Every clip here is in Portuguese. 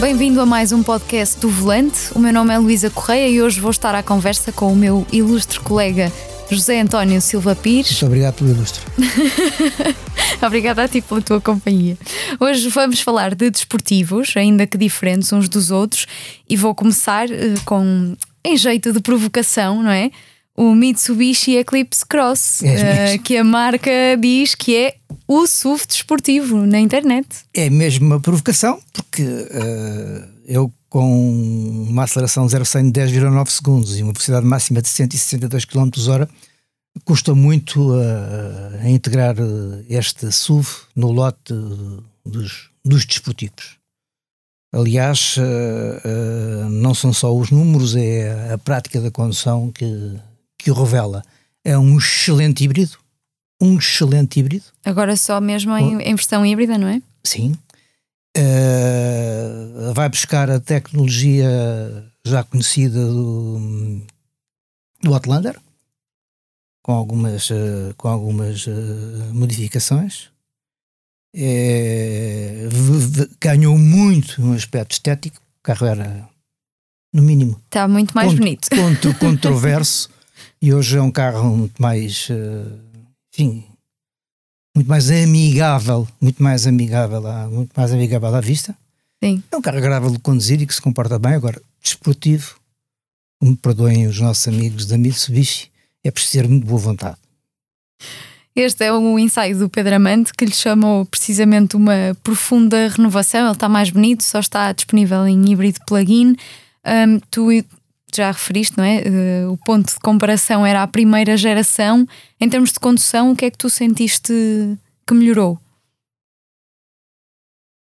Bem-vindo a mais um podcast do Volante. O meu nome é Luísa Correia e hoje vou estar à conversa com o meu ilustre colega José António Silva Pires. Muito obrigado pelo ilustre. Obrigada a ti pela tua companhia. Hoje vamos falar de desportivos, ainda que diferentes uns dos outros, e vou começar uh, com, em jeito de provocação, não é? O Mitsubishi Eclipse Cross, É uh, que a marca diz que é o SUV desportivo na internet. É mesmo uma provocação, porque uh, eu com uma aceleração 0 a 100 de 10,9 segundos e uma velocidade máxima de 162 km hora custa muito a, a integrar este SUV no lote dos, dos desportivos. Aliás, uh, uh, não são só os números, é a prática da condução que, que o revela. É um excelente híbrido, um excelente híbrido. Agora só mesmo em, em versão híbrida, não é? Sim. Uh, vai buscar a tecnologia já conhecida do, do Outlander, com algumas, uh, com algumas uh, modificações. É, ganhou muito no aspecto estético. O carro era, no mínimo, está muito mais cont bonito. Contro controverso e hoje é um carro muito mais, enfim, muito mais amigável, muito mais amigável, à, muito mais amigável à vista. Sim. É um carro agradável de conduzir e que se comporta bem. Agora, desportivo, me perdoem os nossos amigos da Mitsubishi, é preciso ter muito boa vontade. Este é o ensaio do Pedro Amante que lhe chamou precisamente uma profunda renovação. Ele está mais bonito, só está disponível em híbrido plug-in. Um, tu já referiste, não é? Uh, o ponto de comparação era a primeira geração. Em termos de condução, o que é que tu sentiste que melhorou?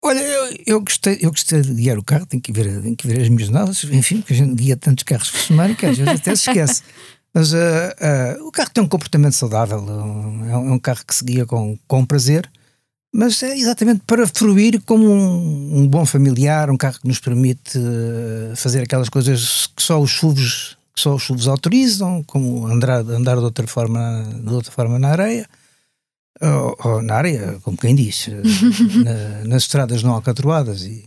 Olha, eu, eu, gostei, eu gostei de guiar o carro, tenho que ver, tenho que ver as minhas notas, enfim, porque a gente guia tantos carros por semana que às vezes até se esquece. Mas uh, uh, o carro tem um comportamento saudável, é um, é um, carro que se guia com, com prazer, mas é exatamente para fruir como um, um bom familiar, um carro que nos permite uh, fazer aquelas coisas que só os chuvos que só os chuvos autorizam, como andar, andar de outra forma, de outra forma na areia. Ou, ou na área, como quem diz, na, nas estradas não alcatroadas e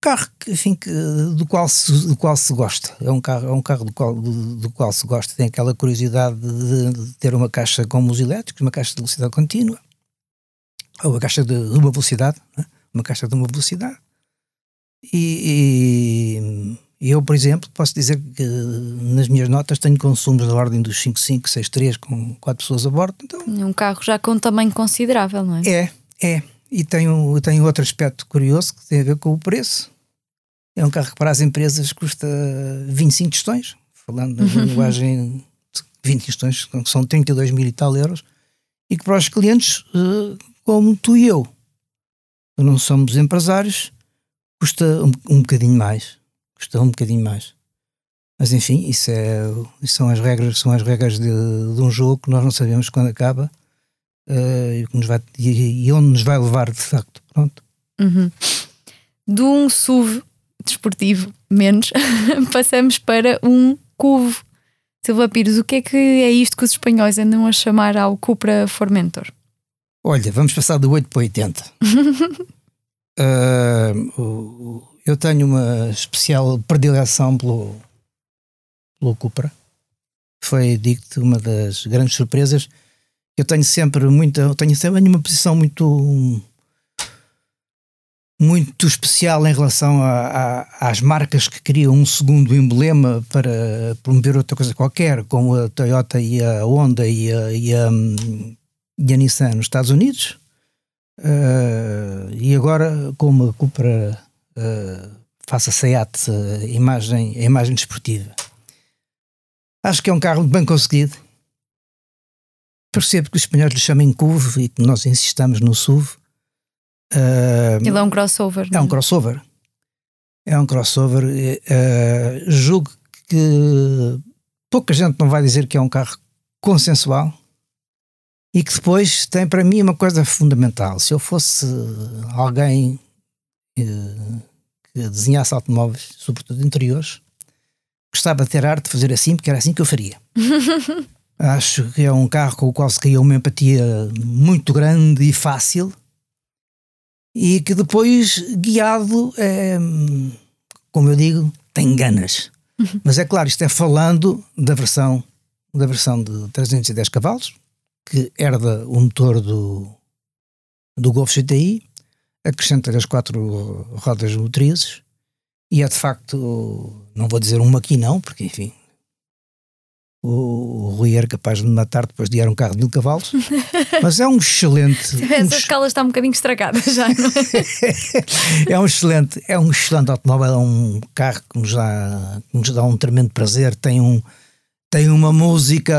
carro que, enfim, que, do, qual se, do qual se gosta. É um carro, é um carro do, qual, do, do qual se gosta. Tem aquela curiosidade de, de, ter uma caixa com os elétricos, uma caixa de velocidade contínua, ou uma caixa de, de uma velocidade, né? uma caixa de uma velocidade. E, e, eu, por exemplo, posso dizer que nas minhas notas tenho consumos da ordem dos 5.5, 6.3 com 4 pessoas a bordo. Então, é um carro já com um tamanho considerável, não é? É, é. E tem, um, tem outro aspecto curioso que tem a ver com o preço. É um carro que para as empresas custa 25 tostões, falando na uhum. linguagem de 20 tostões, que são 32 mil e tal euros, e que para os clientes, eh, como tu e eu, que não somos empresários, custa um, um bocadinho mais. Custa um bocadinho mais. Mas enfim, isso, é, isso são as regras, são as regras de, de um jogo que nós não sabemos quando acaba uh, e, que nos vai, e, e, onde nos vai levar de facto. Pronto. Uhum. De um SUV desportivo, menos, passamos para um cuvo. Silva Pires, o que é que é isto que os espanhóis andam a chamar ao Cupra Formentor? Olha, vamos passar do 8 para 80. uh, eu tenho uma especial predileção pelo, pelo Cupra. Foi, digo-te, uma das grandes surpresas eu tenho sempre muita, tenho sempre uma posição muito muito especial em relação a, a, às marcas que criam um segundo emblema para promover outra coisa qualquer, como a Toyota e a Honda e a, e a, e a Nissan nos Estados Unidos. Uh, e agora, como a Cupra uh, faça SEAT a imagem, a imagem desportiva. Acho que é um carro bem conseguido percebo que os espanhóis lhe chamem CUV e que nós insistamos no SUV. Uh, Ele é um crossover. É um é? crossover. É um crossover. Uh, julgo que pouca gente não vai dizer que é um carro consensual e que depois tem para mim uma coisa fundamental. Se eu fosse alguém uh, que desenhasse automóveis, sobretudo interiores, gostava de ter arte de fazer assim, porque era assim que eu faria. Acho que é um carro com o qual se cria uma empatia muito grande e fácil. e que depois, guiado, é, como eu digo, tem ganas. Uhum. Mas é claro, isto é falando da versão, da versão de 310 cavalos, que herda o motor do, do Golf GTI, acrescenta as quatro rodas motrizes e é de facto, não vou dizer um maquinão, porque enfim, o, Rui era capaz de me matar depois de guiar um carro de mil cavalos, mas é um excelente. Essa um, escala está um bocadinho estragada já, não é? é um excelente, é um excelente automóvel, é um carro que nos dá, que nos dá um tremendo prazer, tem um tem uma música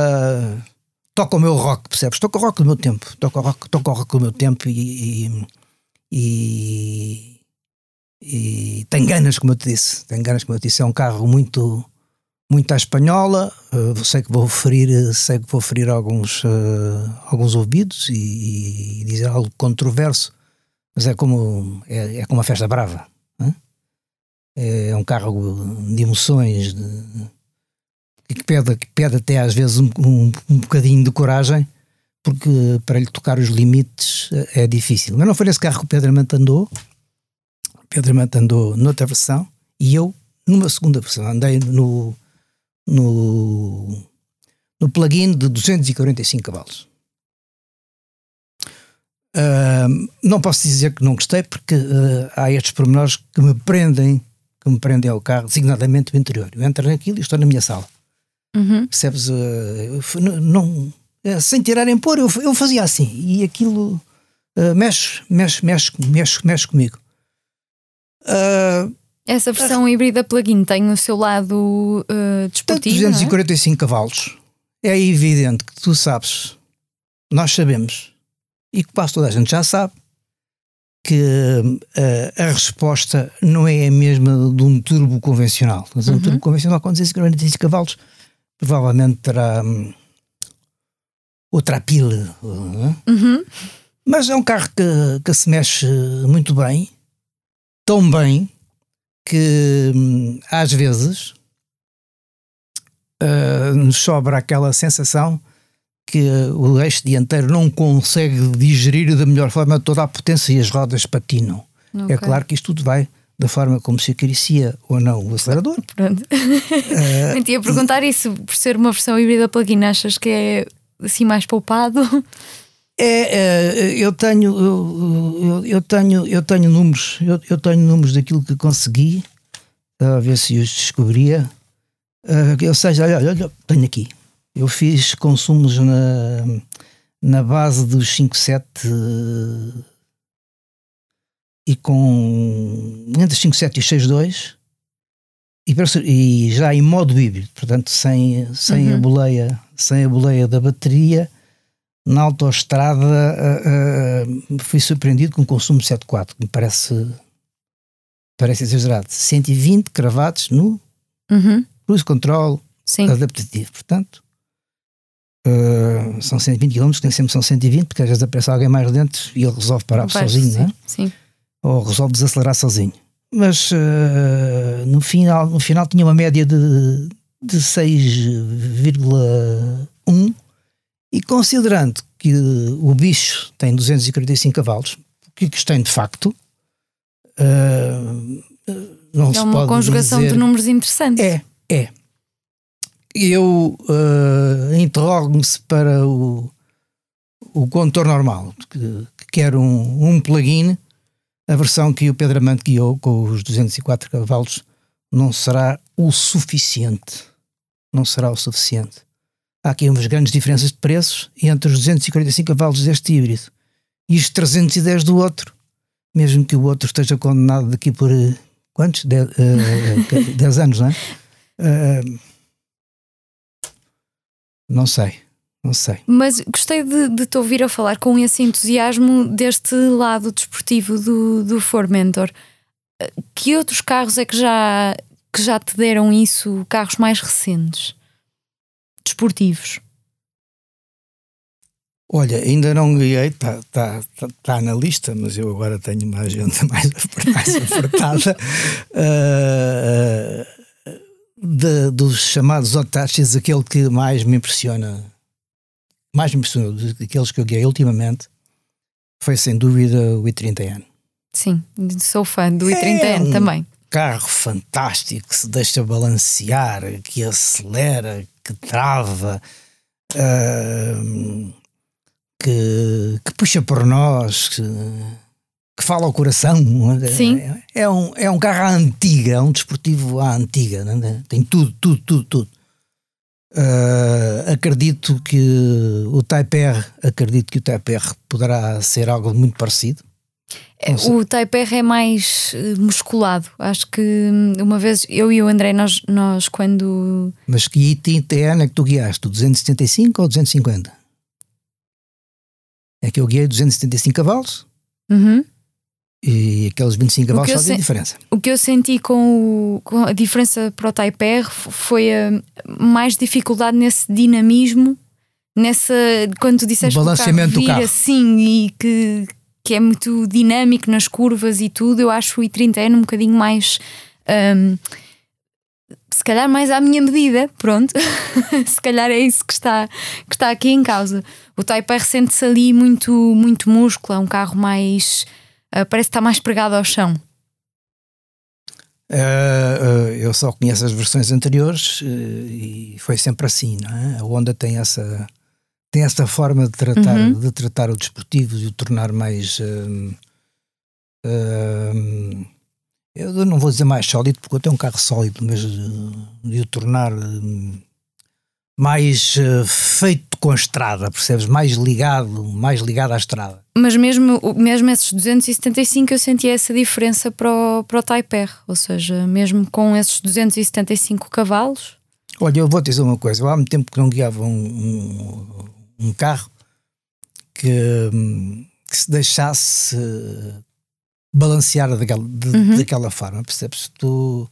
toca o meu rock, percebes? Toca o rock do meu tempo, toca o rock, toca o rock do meu tempo e, e, e, e tem ganas, como eu te disse, tem ganas, como eu te disse, é um carro muito muito à espanhola. Uh, sei que vou ferir, sei que vou ferir alguns, uh, alguns ouvidos e, e, dizer algo controverso, mas é como é, é como uma festa brava. É, é um carro de emoções de, que, pede, que pede até às vezes um, um, um bocadinho de coragem, porque para lhe tocar os limites é difícil. Mas não foi nesse carro que o Pedro Amante andou. Pedro Amante andou noutra versão e eu numa segunda versão. Andei no no, no plugin de 245 cavalos. Uh, não posso dizer que não gostei, porque uh, há estes pormenores que me prendem, que me prendem ao carro, designadamente o interior. Eu entro naquilo e estou na minha sala. Uhum. Percebes? Uh, não, eh, sem tirar em pôr, eu, eu fazia assim e aquilo mexe, mexe, mexe, mexe, mexe comigo. Uh, essa versão ah. híbrida plug-in tem o seu lado uh, desportivo. Tem 245 é? cavalos. É evidente que tu sabes, nós sabemos, e que quase toda a gente já sabe, que uh, a resposta não é a mesma de um turbo convencional. Mas uhum. um turbo convencional com 245 cavalos provavelmente terá um, outra pila. Uh, uhum. Mas é um carro que, que se mexe muito bem, tão bem que hum, às vezes uh, nos sobra aquela sensação que o eixo dianteiro não consegue digerir da melhor forma toda a potência e as rodas patinam. É okay. É claro que isto tudo vai da forma como se acaricia ou não o acelerador. Pronto. Uh, ia perguntar isso, por ser uma versão híbrida plug-in, achas que é assim mais poupado? É, é, eu tenho eu, eu, tenho eu tenho números eu, eu tenho números daquilo que consegui a ver se os descobria uh, ou seja olha, olha, tenho aqui eu fiz consumos na, na base dos 5.7 uh, e com entre 5.7 e 6.2 e, e já em modo híbrido portanto sem, sem uhum. a boleia sem a boleia da bateria na autoestrada uh, uh, fui surpreendido com o consumo 7.4, que me parece, parece exagerado. 120 cravados no uhum. cruise control Sim. adaptativo. Portanto, uh, são 120 km, que nem sempre são 120, porque às vezes aparece alguém mais dentro e ele resolve parar sozinho, sim, é? sim. ou resolve desacelerar sozinho. Mas no, final, no final tinha uma média de, de 6,1 e considerando que o bicho tem 245 cavalos, que isto tem de facto, uh, não é se uma conjugação dizer... de números interessante. É, é. Eu uh, interrogo-me se para o, o condutor normal, que, que quer um, um plugin, a versão que o Pedro Amante guiou com os 204 cavalos não será o suficiente. Não será o suficiente há aqui umas grandes diferenças de preços entre os 245 cavalos deste híbrido e os 310 do outro, mesmo que o outro esteja condenado daqui por uh, quantos? 10 uh, uh, anos, não é? Uh, não sei. Não sei. Mas gostei de, de, te ouvir a falar com esse entusiasmo deste lado desportivo do, do Formentor. Que outros carros é que já, que já te deram isso? Carros mais recentes? Desportivos? Olha, ainda não guiei, está tá, tá, tá, na lista, mas eu agora tenho uma agenda mais, mais apertada uh, de, dos chamados otaches, aquele que mais me impressiona, mais me impressionou daqueles que eu guiei ultimamente, foi sem dúvida o i30N. Sim, sou fã do i30N é um também. Carro fantástico que se deixa balancear, que acelera, que trava, uh, que, que, puxa por nós, que, que, fala ao coração. Sim. É, é, um, é um carro à antiga, é um desportivo à antiga, é? tem tudo, tudo, tudo, tudo. Uh, acredito que o Type R, acredito que o Type R poderá ser algo muito parecido. O Type R é mais eh, musculado. Acho que hum, uma vez eu e o André, nós, nós quando. Mas que ITN é que tu guiaste? O 275 ou 250? É que eu guiei 275 cavalos. Uhum. E aqueles 25 cavalos fazem diferença. O que eu senti com, o, com, a diferença para o Type R foi a mais dificuldade nesse dinamismo, nessa. Quando tu disseste o balanceamento que o carro vira assim e que, que é muito dinâmico nas curvas e tudo, eu acho o i30N um bocadinho mais. Um, se calhar mais à minha medida, pronto. se calhar é isso que está, que está aqui em causa. O Type R sente-se ali muito, muito músculo, é um carro mais uh, parece que está mais pregado ao chão. Uh, uh, eu só conheço as versões anteriores e foi sempre assim, não é? A Honda tem essa tem essa forma de tratar uhum. de tratar o desportivo e o tornar mais eu não vou dizer mais sólido porque eu tenho um carro sólido, mas de o tornar mais uh, feito com a estrada, percebes? Mais ligado, mais ligado à estrada. Mas mesmo, mesmo esses 275 eu senti essa diferença para o, para o Type R, ou seja, mesmo com esses 275 cavalos. Olha, eu vou te dizer uma coisa, eu há muito tempo que não guiava um, um, um carro que, que, se deixasse balancear daquela, de, uhum. daquela forma, percebes? Tu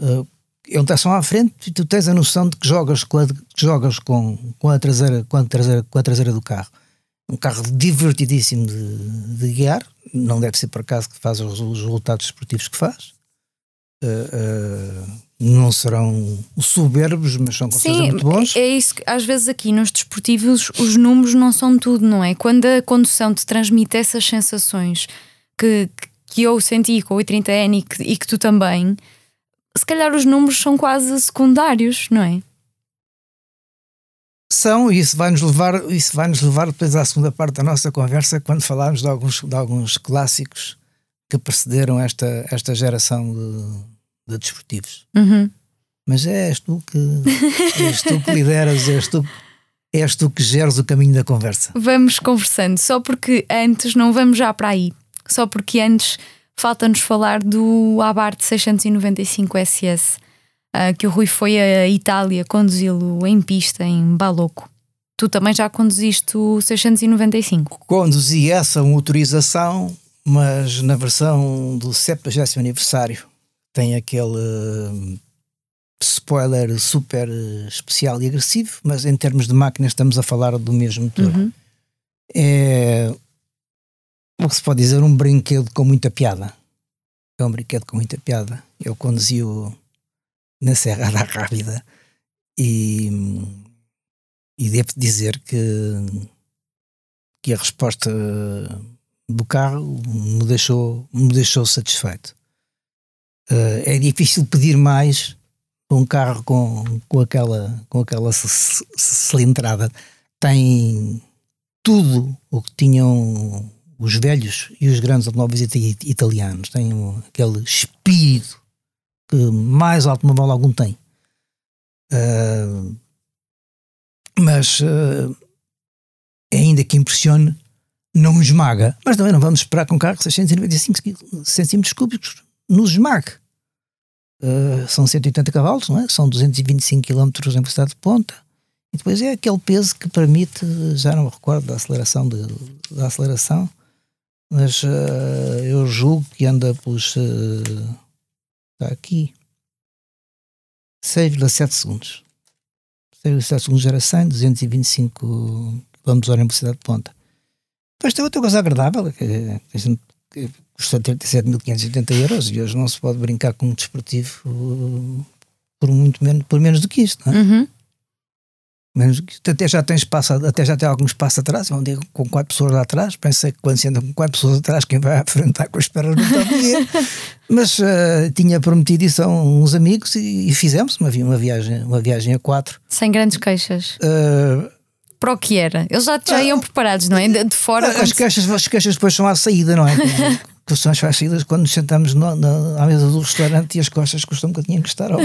uh, é um tração à frente e tu tens a noção de que jogas com a, jogas com, com, a, traseira, com, a, traseira, com a traseira do carro. Um carro divertidíssimo de, de guiar, não deve ser por acaso que faz os, os resultados esportivos que faz. Uh, uh, não serão soberbos, mas são com Sim, muito bons. É isso que às vezes aqui nos desportivos os números não são tudo, não é? Quando a condução te transmite essas sensações que, que eu senti com o i30N e que, e que tu também, se calhar os números são quase secundários, não é? São, e isso vai-nos levar, isso vai -nos levar depois à segunda parte da nossa conversa, quando falarmos de alguns, de alguns clássicos que precederam esta, esta geração de, de desportivos. Uhum. Mas és tu que és tu que lideras, és tu, és tu que geres o caminho da conversa. Vamos conversando, só porque antes não vamos já para aí, só porque antes falta-nos falar do Abarth 695 SS, que o Rui foi à Itália conduzi-lo em pista, em Baloco. Tu também já conduziste o 695? Conduzi essa motorização, mas na versão do 70 aniversário tem aquele uh, spoiler super especial e agressivo, mas em termos de máquina estamos a falar do mesmo motor. Uhum. É o que se pode dizer, um brinquedo com muita piada. É um brinquedo com muita piada. Eu conduzi-o na Serra da Rábida e, e devo dizer que, que a resposta do carro me deixou, me deixou satisfeito. Uh, é difícil pedir mais um carro com, com aquela, com aquela cilindrada. Tem tudo o que tinham os velhos e os grandes automóveis italianos têm aquele espírito que mais automóvel algum tem. Uh, mas uh, ainda que impressione, não esmaga. Mas também não vamos esperar que um carro de 695 centímetros cúbicos nos esmague. Uh, são 180 cavalos, não é? são 225 km em velocidade de ponta. E depois é aquele peso que permite, já não me recordo da aceleração, de, da aceleração, mas uh, eu julgo que anda pelos. Uh, está aqui. 6,7 segundos. 6,7 segundos era 100, 225 km hora em velocidade de ponta. Depois tem outra coisa agradável, que, que que custa 37.580 euros e hoje não se pode brincar com um desportivo uh, por, muito menos, por menos do que isto, não é? Uhum. Menos, até já tem espaço, até já tem algum espaço atrás, onde é com quatro pessoas lá atrás. Pensei que quando se anda com quatro pessoas atrás, quem vai à frente está com as pernas no tabuleiro. Mas uh, tinha prometido isso a uns amigos e, e, fizemos uma, uma, viagem, uma viagem a quatro. Sem grandes queixas. Uh, Para o que era? Eles já, já iam preparados, não é? De fora. As queixas, as queixas depois são à saída, não é? discussões fáceis quando nos sentamos no, na, à mesa do restaurante e as costas custam um bocadinho que estar ao...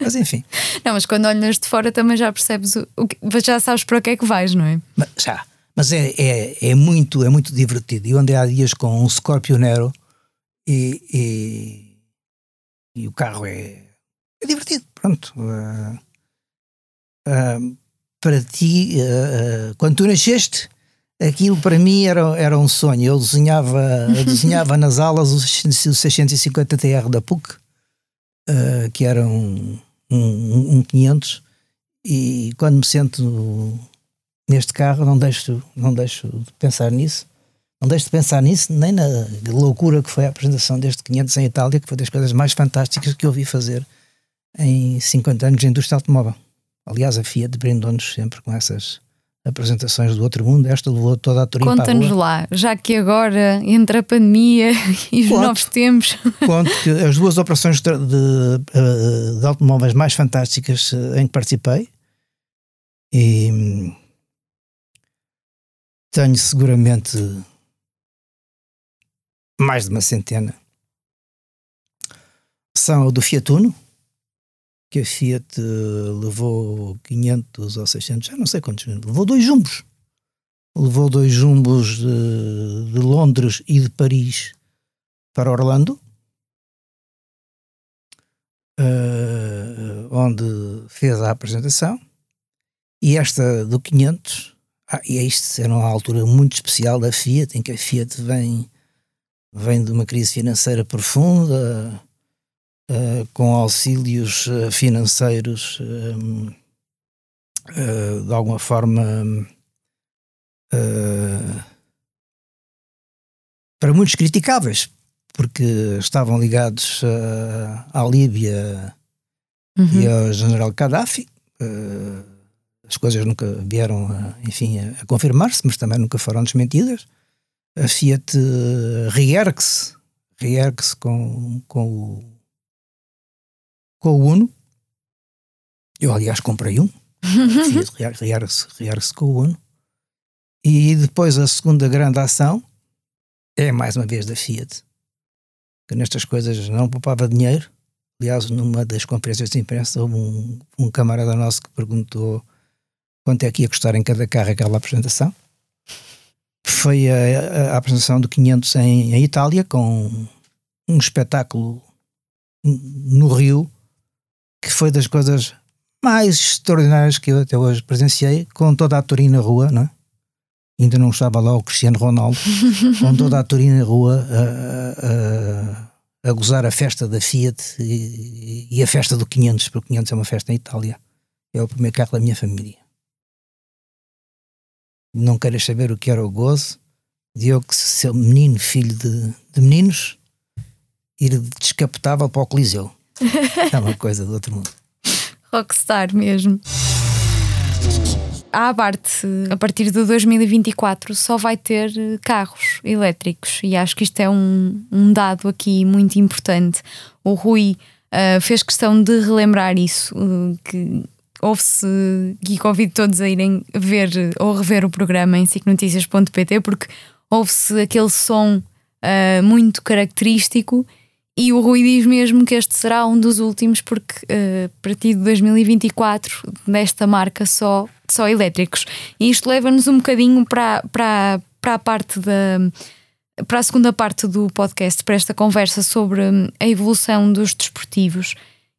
Mas enfim. Não, mas quando olhas de fora também já percebes o, o que, já sabes para o que é que vais, não é? Mas, já, mas é, é, é, muito, é muito divertido. Eu andei há dias com um Scorpio Nero e, e, e o carro é, é divertido. Pronto. Uh, uh, para ti, uh, quando tu nasceste aquilo para mim era, era um sonho. Eu desenhava, eu desenhava nas aulas o 650 TR da PUC, uh, que era um, um, um 500, e quando me sento neste carro não deixo, não deixo de pensar nisso. Não deixo de pensar nisso, nem na loucura que foi a apresentação deste 500 em Itália, que foi das coisas mais fantásticas que eu vi fazer em 50 anos de indústria automóvel. Aliás, a Fiat brindou-nos sempre com essas apresentações do outro mundo, esta levou toda a Turim Conta-nos lá, já que agora entre a pandemia e os Conto, novos tempos. Conto que as duas operações de, de, de automóveis mais fantásticas eh, em que participei e hum, tenho seguramente mais de uma centena. São o do Fiat Uno, que a Fiat eh, levou 500 ou 600, já não sei quantos, levou dois jumbos. Levou dois jumbos de, de Londres e de Paris para Orlando, uh, onde fez a apresentação. E esta do 500, ah, e é isto era uma altura muito especial da Fiat, em que a Fiat vem, vem de uma crise financeira profunda, uh, com auxílios uh, financeiros uh, de alguma forma para muitos criticáveis, porque estavam ligados à Líbia uhum. e ao general Gaddafi. as coisas nunca vieram, a, enfim, a, a confirmar-se, mas também nunca foram desmentidas. A Fiat reergue-se, reergue-se com, com o com o Uno. Eu, aliás, comprei um. Rear-se rear com o Uno. E depois a segunda grande ação é mais uma vez da Fiat. Que nestas coisas não poupava dinheiro. Aliás, numa das conferências de imprensa, houve um, um camarada nosso que perguntou quanto é que ia custar em cada carro aquela apresentação. Foi a, a apresentação do 500 em, em Itália, com um espetáculo no Rio que foi das coisas mais extraordinárias que eu até hoje presenciei, com toda a Turina na rua, não é? Ainda não estava lá o Cristiano Ronaldo, com toda a Turina na rua a, a, a, gozar a festa da Fiat e, e, a festa do 500, porque o 500 é uma festa em Itália. É o primeiro carro da minha família. Não queres saber o que era o gozo de eu, que ser menino, filho de, de meninos, ir descapotável para o Coliseu. É uma coisa do outro mundo. Rockstar mesmo. A Abarth, a partir de 2024, só vai ter carros elétricos e acho que isto é um, um dado aqui muito importante. O Rui uh, fez questão de relembrar isso, uh, que ouve-se e convido todos a irem ver ou rever o programa em sicnoticias.pt porque ouve-se aquele som uh, muito característico e o Rui diz mesmo que este será um dos últimos, porque uh, a partir de 2024, nesta marca só, só elétricos. E isto leva-nos um bocadinho para, para, para a parte da. para a segunda parte do podcast, para esta conversa sobre hum, a evolução dos desportivos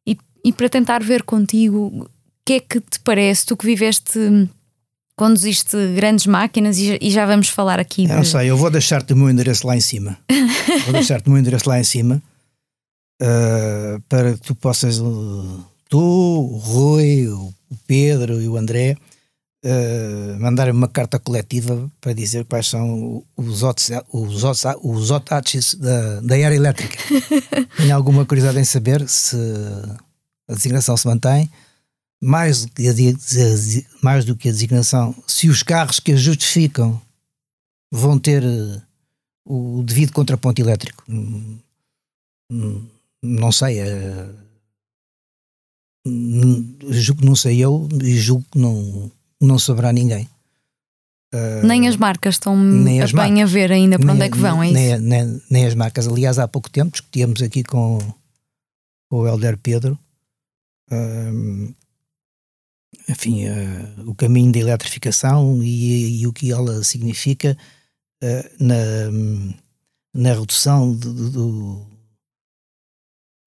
e, e para tentar ver contigo o que é que te parece, tu que viveste hum, conduziste grandes máquinas e, já vamos falar aqui. Eu não sei, eu vou deixar-te o meu endereço lá em cima. vou deixar-te o meu endereço lá em cima uh, para que tu possas, tu, o Rui, o Pedro e o André, uh, mandarem uma carta coletiva para dizer quais são os, os, os otaches da, da era elétrica. Tenho alguma curiosidade em saber se a designação se mantém, mais do, que a, mais do que a designação, se os carros que a justificam vão ter uh, o devido contraponto elétrico. Hum, hum, não sei. Uh, julgo que não sei eu e julgo que não, não saberá ninguém. Uh, nem as marcas estão nem as bem a ver ainda para onde é que vão, é nem, nem, nem, as marcas. Aliás, há pouco tempo discutíamos aqui com, com o Helder Pedro uh, enfim, uh, o caminho da eletrificação e, e, o que ela significa na, na redução de,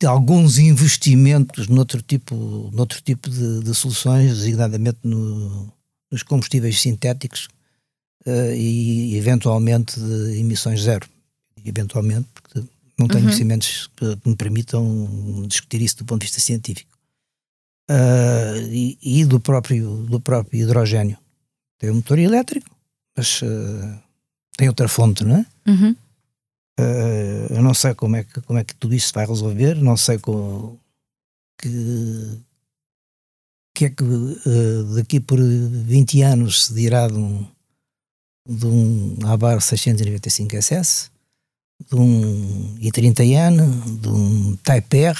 alguns investimentos noutro tipo, noutro tipo de, de soluções, designadamente no, nos combustíveis sintéticos uh, e eventualmente de emissões zero. Eventualmente, porque não tenho uhum. conhecimentos que me permitam discutir isso do ponto de vista científico. Uh, e, e, do próprio do próprio hidrogênio. Tem um motor elétrico, mas uh, tem outra fonte, não é? Uhum. Uh, eu não sei como é, que, como é que tudo isso vai resolver, não sei como, que, que é que daqui por 20 anos se dirá de um, de um Abar 695 SS, de um i30N, de um Type R,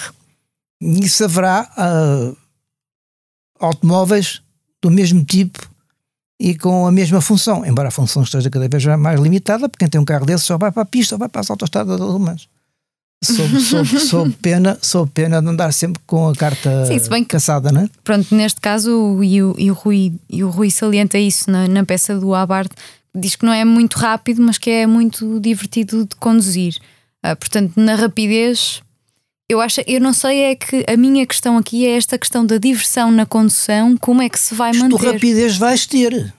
e se haverá uh, automóveis do mesmo tipo e com a mesma função, embora a função esteja cada vez mais limitada, porque quem tem um carro desse só vai para a pista ou vai para as autostradas alemãs. Sob, sob, sob, pena, sob pena de andar sempre com a carta Sim, bem que, caçada, não é? Pronto, neste caso, e o, e o, Rui, e o Rui salienta isso na, na peça do Abarth, diz que não é muito rápido, mas que é muito divertido de conduzir. Uh, portanto, na rapidez, eu acho, eu não sei, é que a minha questão aqui é esta questão da diversão na condução, como é que se vai manter? Tu rapidez vais ter.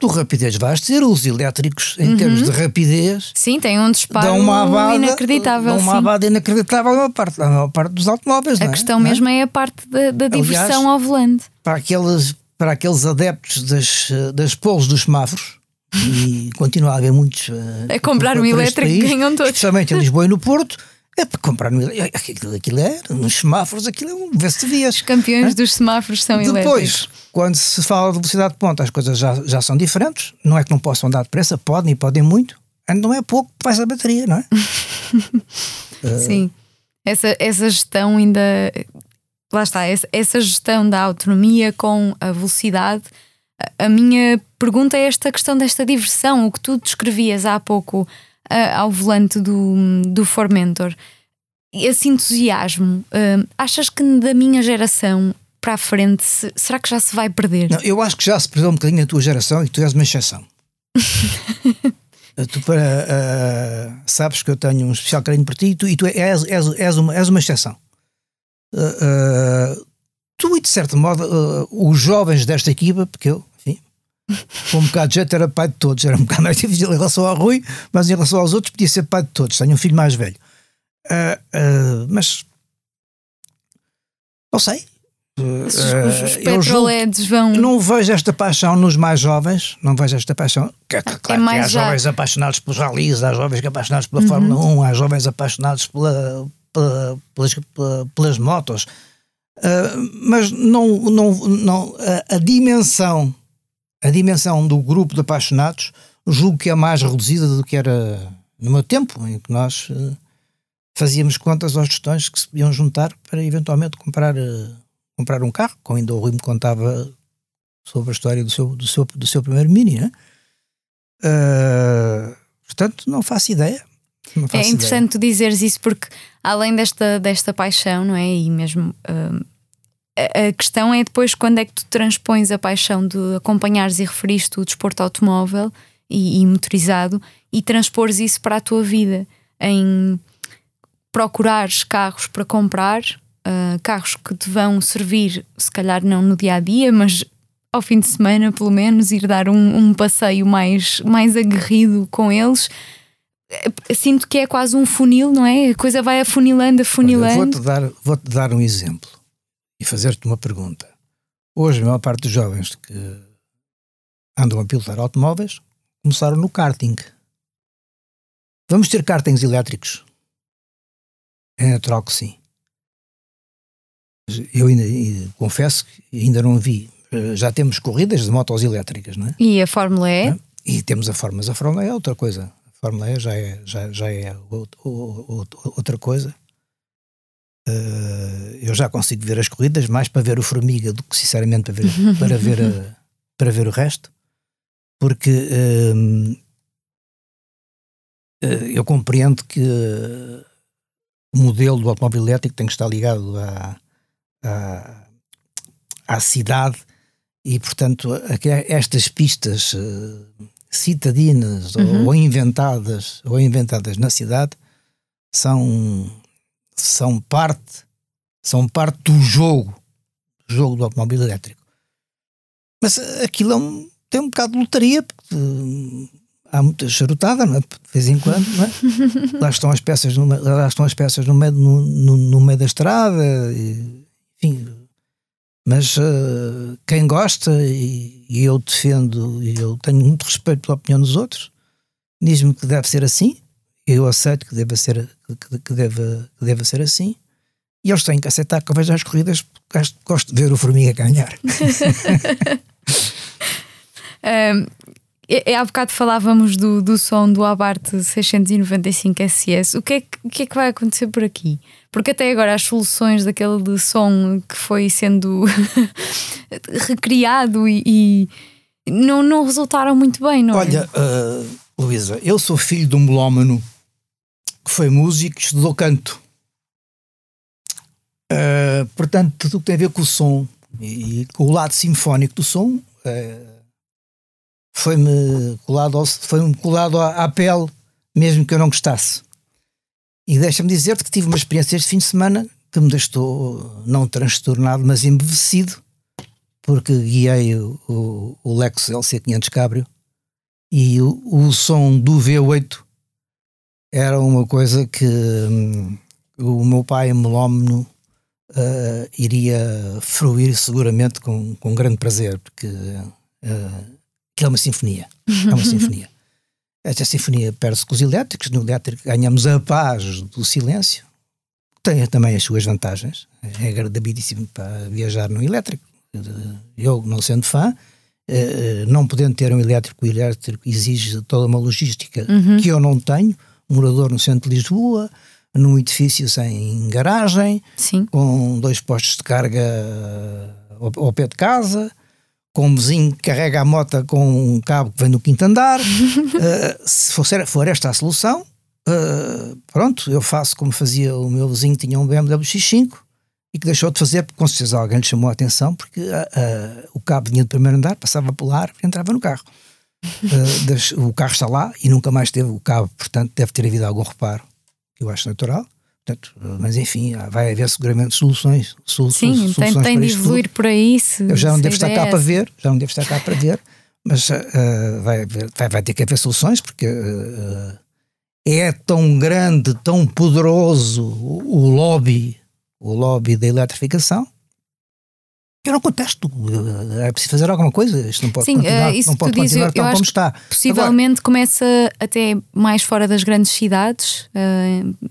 Tu rapidez vais ter, os elétricos, em uhum. termos de rapidez. Sim, tem um disparo dão uma abada, inacreditável. Dão uma sim. abada inacreditável a maior parte, a maior parte dos automóveis. A é? questão mesmo é? é? a parte da, da diversão Aliás, ao volante. Para aqueles, para aqueles adeptos das, das polos dos semáforos, e continua a haver muitos. Uh, a comprar um elétrico país, ganham todos. Especialmente em Lisboa e no Porto. É para comprar elétrico. Aquilo, aquilo é, nos semáforos, aquilo é um vê-se Os campeões é? dos semáforos são Depois, elétricos. Quando se fala de velocidade de ponta, as coisas já, já são diferentes. Não é que não possam dar depressa, podem e podem muito. Não é pouco, faz a bateria, não é? Sim. Uh, essa, essa gestão ainda. Lá está, essa, essa gestão da autonomia com a velocidade a minha pergunta é esta questão desta diversão, o que tu descrevias há pouco uh, ao volante do, do Formentor. Esse entusiasmo, uh, achas que da minha geração para a frente, se, será que já se vai perder? Não, eu acho que já se perdeu um bocadinho a tua geração e tu és uma exceção. tu para, uh, sabes que eu tenho um especial carinho por ti e tu, e tu és, és, és, uma, és uma exceção. Uh, tu, e de certo modo, uh, os jovens desta equipa, porque eu, enfim, com um bocado de jeito era pai de todos, era um bocado mais difícil em relação ao Rui, mas em relação aos outros podia ser pai de todos. Tenho um filho mais velho. Uh, uh, mas não sei. Os, os petroleds vão. Não vejo esta paixão nos mais jovens, não vejo esta paixão. É claro é mais há já... jovens apaixonados pelos ralis, há jovens apaixonados pela uhum. Fórmula 1, há jovens apaixonados pela, pela, pelas, pelas motos. Uh, mas não, não, não a, a, dimensão a dimensão do grupo de apaixonados julgo que é mais reduzida do que era no meu tempo, em que nós uh, fazíamos contas aos tostões que se podiam juntar para eventualmente comprar, uh, comprar um carro, como ainda o Rui me contava sobre a história do seu, do seu, do seu primeiro Mini. Né? portanto, não faço ideia. É interessante tu dizeres isso porque além desta, desta paixão, não é? E mesmo uh, a, questão é depois quando é que tu transpões a paixão de acompanhares e referiste o desporto automóvel e, e motorizado e transpores isso para a tua vida em procurares carros para comprar, uh, carros que te vão servir, se calhar não no dia a dia, mas ao fim de semana, pelo menos, ir dar um, um passeio mais, mais aguerrido com eles sinto que é quase um funil, não é? A coisa vai afunilando, afunilando. Vou-te dar, vou -te dar um exemplo e fazer-te uma pergunta. Hoje, a maior parte dos jovens que andam a pilotar automóveis começaram no karting. Vamos ter kartings elétricos? É natural que sim. eu ainda, confesso que ainda não vi. Já temos corridas de motos elétricas, não é? E a Fórmula E? É? E temos a Fórmula, mas a Fórmula E é outra coisa. A Fórmula E já é, já, já é outra coisa. Uh, eu já consigo ver as corridas mais para ver o Formiga do que sinceramente para ver, para ver, a, para ver o resto, porque uh, uh, eu compreendo que o modelo do automóvel elétrico tem que estar ligado à, à, à cidade e, portanto, estas pistas citadinas uhum. ou inventadas ou inventadas na cidade são são parte, são parte do jogo, do jogo do automóvel elétrico. Mas aquilo é um, tem um bocado de lotaria, porque uh, há muita charutada, não é? de vez em quando, não é? lá estão as peças no, lá estão as peças no meio, no, no, no meio da estrada, e, enfim. Mas uh, quem gosta, e, e, eu defendo, e eu tenho muito respeito pela opinião dos outros, diz-me que deve ser assim, eu aceito que deva ser, que, que, deve, que deve ser assim. E eles têm que aceitar que eu vejo as corridas porque gosto de ver o Formiga ganhar. um, é, há bocado falávamos do, do som do Abarth 695 SS. O que, é que, o que é que vai acontecer por aqui? Porque até agora as soluções daquele som que foi sendo recriado e, e, não, não resultaram muito bem, não Olha, é? Olha, uh, Luísa, eu sou filho de um melómano foi músico, estudou canto. Uh, portanto, tudo o que tem a ver com o som e, e com o lado sinfónico do som uh, foi-me colado, foi colado à, à, pele, mesmo que eu não gostasse. E deixa-me dizer-te que tive uma experiência este fim de semana que me deixou não transtornado, mas embevecido, porque guiei o, o, o Lexus LC500 Cabrio e o, o som do V8 era uma coisa que hum, o meu pai melómeno uh, iria fruir seguramente com, com grande prazer, porque uh, é uma sinfonia. É uma sinfonia. Esta sinfonia perde-se com os elétricos, no elétrico ganhamos a paz do silêncio, tem também as suas vantagens, é agradabilíssimo para viajar no elétrico. Eu, não sendo fã, uh, não podendo ter um elétrico, o elétrico exige toda uma logística uhum. que eu não tenho, morador no centro de Lisboa, num edifício sem garagem, Sim. com dois postos de carga ao, ao, pé de casa, com um vizinho que carrega a moto com um cabo que vem do quinto andar. uh, se for, for, esta a solução, uh, pronto, eu faço como fazia o meu vizinho, tinha um BMW X5 e que deixou de fazer porque com certeza alguém lhe chamou a atenção porque uh, o cabo vinha do primeiro andar, passava pelo ar e entrava no carro. Uh, das, o carro está lá e nunca mais teve o cabo, portanto deve ter havido algum reparo, que eu acho natural. Portanto, mas enfim, vai haver seguramente soluções. Solu Sim, soluções tem, tem de evoluir por aí. Se, eu já não devo estar cá para ver, já não devo estar cá para ver, mas uh, vai, vai, vai, ter que haver soluções porque uh, é tão grande, tão poderoso o, o lobby, o lobby da eletrificação eu não contesto. É preciso fazer alguma coisa. Isto não pode Sim, continuar, isso não pode diz, continuar tal como está. Possivelmente Agora, começa até mais fora das grandes cidades, uh,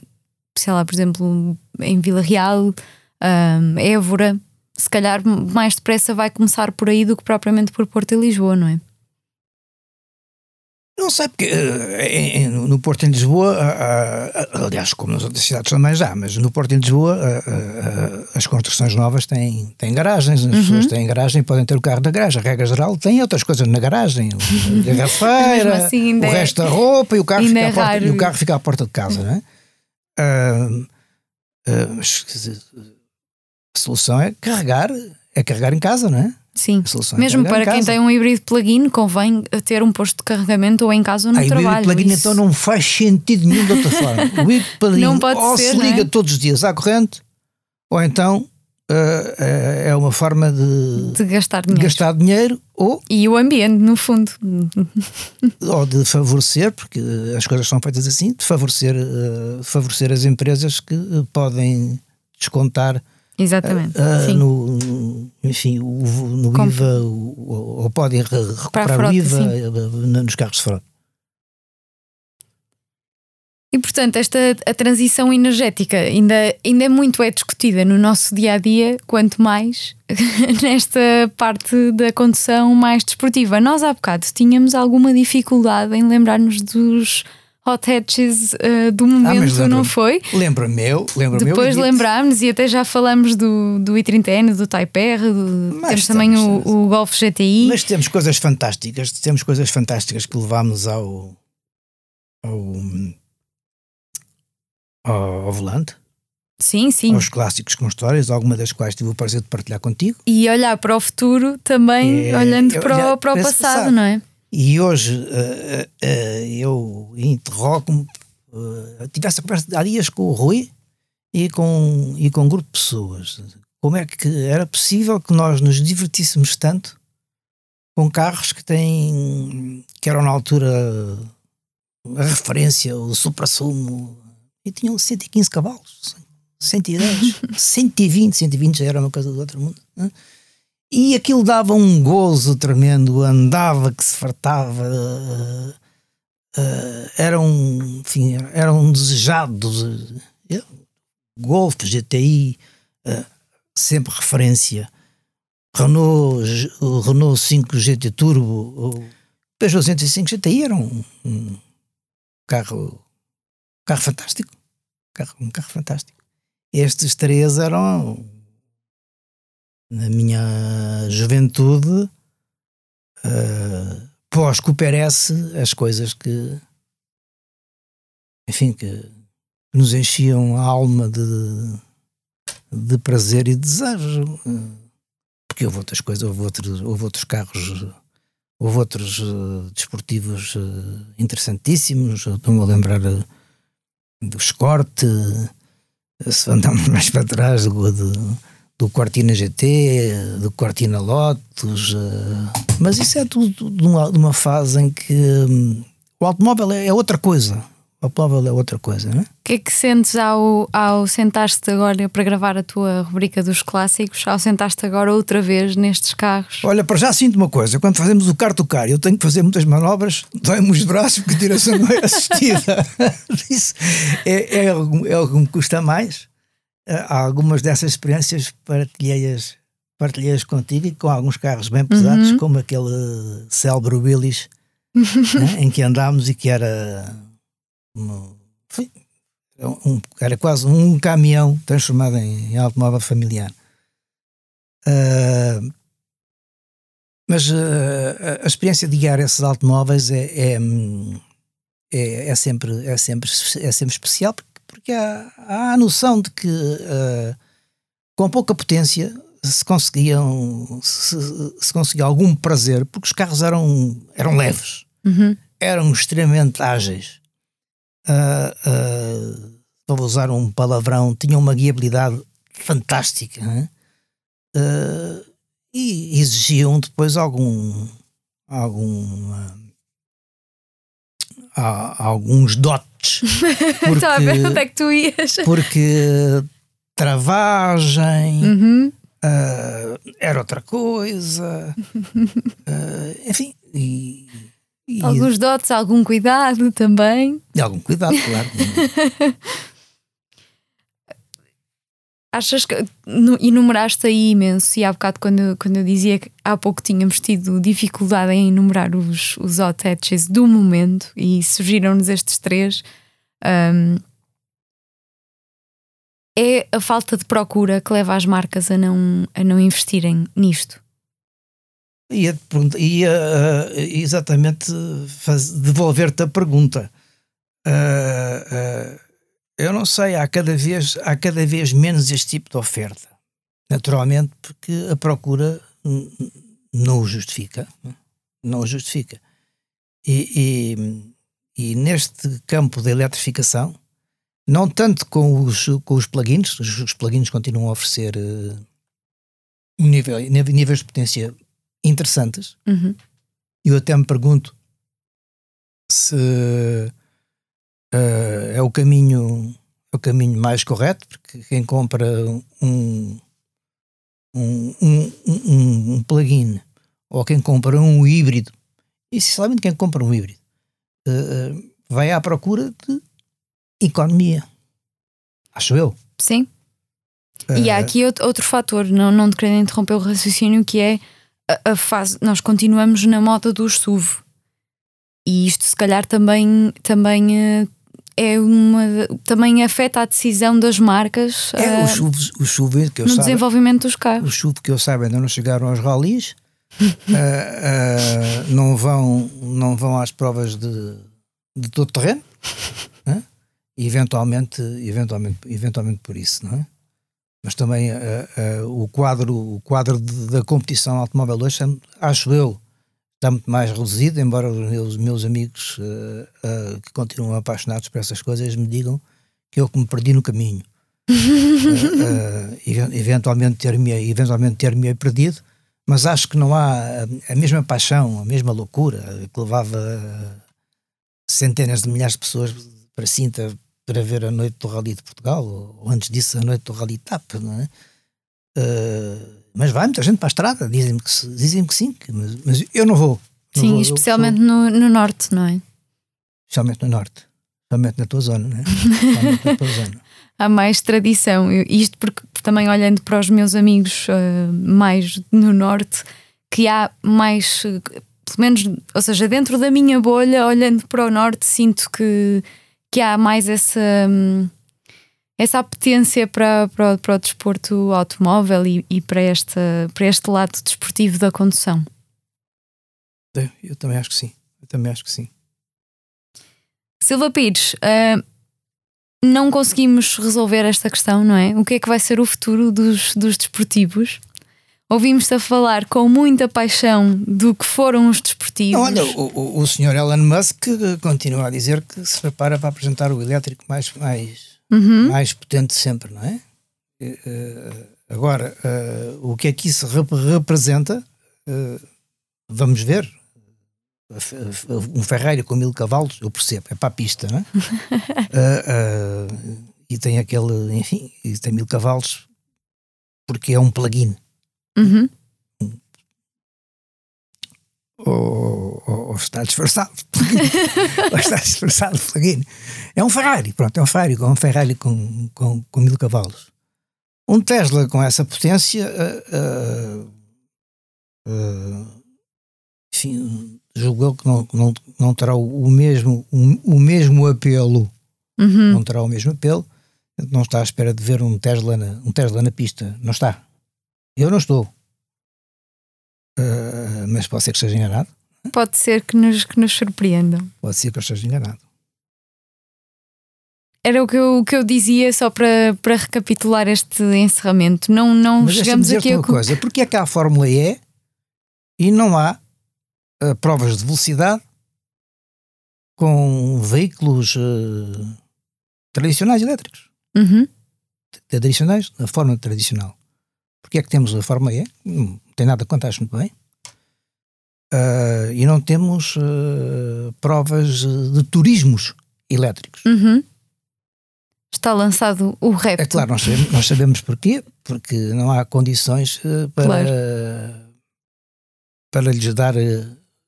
sei lá, por exemplo, em Vila Real, uh, Évora. Se calhar mais depressa vai começar por aí do que propriamente por Porto e Lisboa, não é? Não sei, porque uh, no Porto em Lisboa, uh, uh, aliás, como nas outras cidades também já, mas no Porto em Lisboa as construções novas têm, têm garagens, as uhum. pessoas têm garagem podem ter o carro da garagem. A regra geral tem outras coisas na garagem, a garrafeira, assim, o é, resto da roupa e o carro, fica, é porta, e o carro fica à porta de casa, não é? a solução é carregar, é carregar em casa, não é? Sim, mesmo para quem tem um híbrido plug-in, convém ter um posto de carregamento ou em casa ou no ah, trabalho. O híbrido plug-in então não faz sentido nenhum de outra forma. O híbrido plug-in ou ser, se liga é? todos os dias à corrente, ou então uh, é uma forma de, de gastar dinheiro. De gastar dinheiro ou, e o ambiente, no fundo. ou de favorecer, porque as coisas são feitas assim, de favorecer, uh, favorecer as empresas que podem descontar Exatamente. Uh, no, enfim, o, no Como? IVA, ou, ou podem recuperar frota, o IVA sim. nos carros de frota. E portanto, esta a transição energética ainda, ainda é muito é discutida no nosso dia a dia, quanto mais nesta parte da condução mais desportiva. Nós há bocado tínhamos alguma dificuldade em lembrar-nos dos hot hatches uh, do momento, ah, não foi? Lembra-me eu, lembra Depois lembrámos e até já falamos do, do i30N, do Type R, do, temos também o, o Golf GTI. Mas temos coisas fantásticas, temos coisas fantásticas que levámos ao, ao ao, ao volante. Sim, sim. Aos clássicos com histórias, alguma das quais tive o prazer de partilhar contigo. E olhar para o futuro também, é, olhando para, olhar, o, para o passado, passado, não é? E hoje uh, uh, eu interrogo-me. Uh, tive essa conversa há dias com o Rui e com, e com um grupo de pessoas. Como é que era possível que nós nos divertíssemos tanto com carros que têm. que eram na altura a referência, o supra-sumo, e tinham 115 cavalos, 110, 120, 120 já era uma coisa do outro mundo. Né? E aquilo dava um gozo tremendo, andava que se fartava, uh, era um, enfim, era um desejado. Uh, Golf, GTI, sempre referência. Renault, Renault 5 GT Turbo, o Peugeot 105 GTI era um, um carro, carro fantástico carro, um carro fantástico. Estes três eram, na minha juventude, uh, pós-Cooper S, as coisas que, enfim, que nos enchiam a alma de, de prazer e de desejo. Porque houve outras coisas, houve outros, houve outros carros, houve outros uh, desportivos uh, interessantíssimos. Estou-me a lembrar do Escorte, se andamos mais para trás, do, do, do Cortina GT, do Cortina Lotus, eh, mas isso é tudo de uma, de uma fase em que hum, o automóvel é, é outra coisa. O automóvel é outra coisa, não é? O que é que sentes ao, ao sentar-te agora para gravar a tua rubrica dos clássicos, ao sentar-te agora outra vez nestes carros? Olha, para já sinto uma coisa: quando fazemos o car-to-car, eu tenho que fazer muitas manobras, dói-me os braços porque a direção não é assistida. Isso é, é, é, algo, é algo que me custa mais. Eh, algumas dessas experiências partilheias, partilheias contigo e com alguns carros bem pesados, uhum. como aquele célebre Willys né, em que andámos e que era um, era quase um caminhão transformado em, em automóvel familiar. Uh, mas uh, a experiência de guiar esses automóveis é, é, é, é, sempre, é, sempre, é sempre especial porque, porque há, há a noção de que uh, com pouca potência se conseguiam se, se, conseguia algum prazer porque os carros eram, eram leves, uhum. eram extremamente ágeis. Uh, uh, para usar um palavrão, tinham uma guiabilidade fantástica uh, e exigiam depois algum, algum alguns dotes. Porque, a ver onde é que tu ias. Porque travagem uhum. uh, era outra coisa, uh, enfim, e, e... Alguns dotes, algum cuidado também. E algum cuidado, claro. Achas que enumeraste aí imenso, e há bocado quando, quando eu dizia que há pouco tínhamos tido dificuldade em enumerar os, os hot hatches do momento e surgiram-nos estes três, um, é a falta de procura que leva as marcas a não, a não investirem nisto? ia, ia exatamente devolver-te a pergunta. Uh, uh, eu não sei, há cada, vez, há cada vez menos este tipo de oferta. Naturalmente, porque a procura não o justifica. Não o justifica. E, e, e, neste campo da eletrificação, não tanto com os, com os plugins, os, os plugins continuam a oferecer uh, nível, níveis de potência interessantes. Uhum. Eu até me pergunto se uh, é o caminho é o caminho mais correto, porque quem compra um, um, um, um, um plugin ou quem compra um híbrido, e sinceramente quem compra um híbrido uh, vai à procura de economia. Acho eu. Sim. E há Uh, aqui outro, outro fator, não, não te querendo interromper o raciocínio, que é a, a fase. Nós continuamos na moda do SUV. E isto, se calhar, também, também eh, é uma. também afeta a decisão das marcas é, chuvos que eu no saiba, desenvolvimento dos carros. os chuvos que eu saiba ainda não chegaram aos ralis, Ah, ah, não, vão, não vão às provas de, de todo terreno, né? eventualmente, eventualmente, eventualmente por isso, não é? Mas também o quadro, o quadro de- da competição automóvel hoje, acho eu, está muito mais reduzido, embora os meus, meus amigos ah, ah, que continuam apaixonados por essas coisas me digam que eu que me perdi no caminho. Even- eventualmente ter-me eventualmente ter-me perdido, mas acho que não há a, a mesma paixão, a mesma loucura que levava centenas de milhares de pessoas para Sinta para ver a noite do Rally de Portugal, ou, ou antes disso a noite do Rally TAP, não é? Mas vai muita gente para a estrada, dizem-me que, dizem que sim, que- mas, mas eu não vou. Não Sim, vou, eu especialmente no, no norte, não é? especialmente no Norte, especialmente na tua zona, não é? Especialmente na tua zona. Há mais tradição. Eu- Isto porque também olhando para os meus amigos eh, mais no norte, que há mais, eh, pelo menos, ou seja, dentro da minha bolha, olhando para o norte, sinto que, que há mais essa, hum, essa apetência para, para, o- para o desporto automóvel e, e para, esta, para este lado desportivo da condução. Eu, eu também acho que sim. Eu também acho que sim. Silva Pires, ah, não conseguimos resolver esta questão, não é? O que é que vai ser o futuro dos, dos desportivos? Ouvimos-te a falar com muita paixão do que foram os desportivos. Olha, o, o, o senhor Elon Musk continua a dizer que se prepara para apresentar o elétrico mais, mais, Uhum. mais potente sempre, não é? Eh, agora, eh, o que é que isso rep- representa? eh, vamos ver. Um Ferrari com mil cavalos, eu percebo, é para a pista, não é? E tem aquele, enfim, e tem mil cavalos porque é um plug-in. Uhum. Ou, ou- ou está disfarçado de plug-in. ou está disfarçado de plug-in. É um Ferrari, pronto, é um Ferrari, com um Ferrari com, com, com mil cavalos. Um Tesla com essa potência, ah, ah, enfim, julgo eu que não, não, não terá o o mesmo, o, o mesmo apelo, Uhum. não terá o mesmo apelo, não está à espera de ver um Tesla na, um Tesla na pista, não está. Eu não estou. Ah, mas pode ser que esteja enganado. Pode ser que nos, que nos surpreendam. Pode ser que eu esteja enganado. Era o que eu, o que eu dizia só para, para recapitular este encerramento. Não, não Mas chegamos aqui a. uma coisa: porque é que há a Fórmula E e não há ah, provas de velocidade com veículos ah, tradicionais elétricos? Uhum. Tradicionais, na forma tradicional. Porque é que temos a Fórmula E? Não tem nada contra, acho muito bem. Ah, e não temos ah, provas ah, de turismos elétricos. Uhum. Está lançado o repto. É claro, nós sabemos, nós sabemos porquê, porque não há condições eh, para, para lhes dar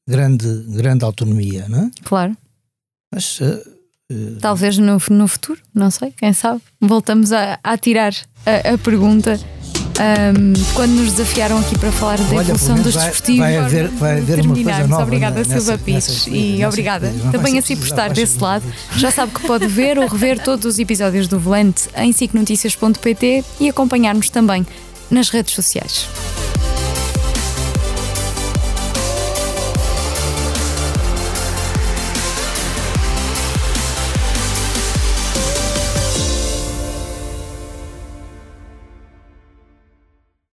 grande, grande autonomia, não é? Claro. Mas Talvez no, no futuro, não sei, quem sabe. Voltamos a, a tirar a, a pergunta ahm, quando nos desafiaram aqui para falar da Olha, evolução dos menos vai- desportivos. vai haver- vai haver uma coisa nova Obrigada, nessa- Silva Pires. E nessa obrigada também a si por estar desse lado. Já sabe que pode ver ou rever todos os episódios do Volante em sicnoticias.pt e acompanhar-nos também nas redes sociais.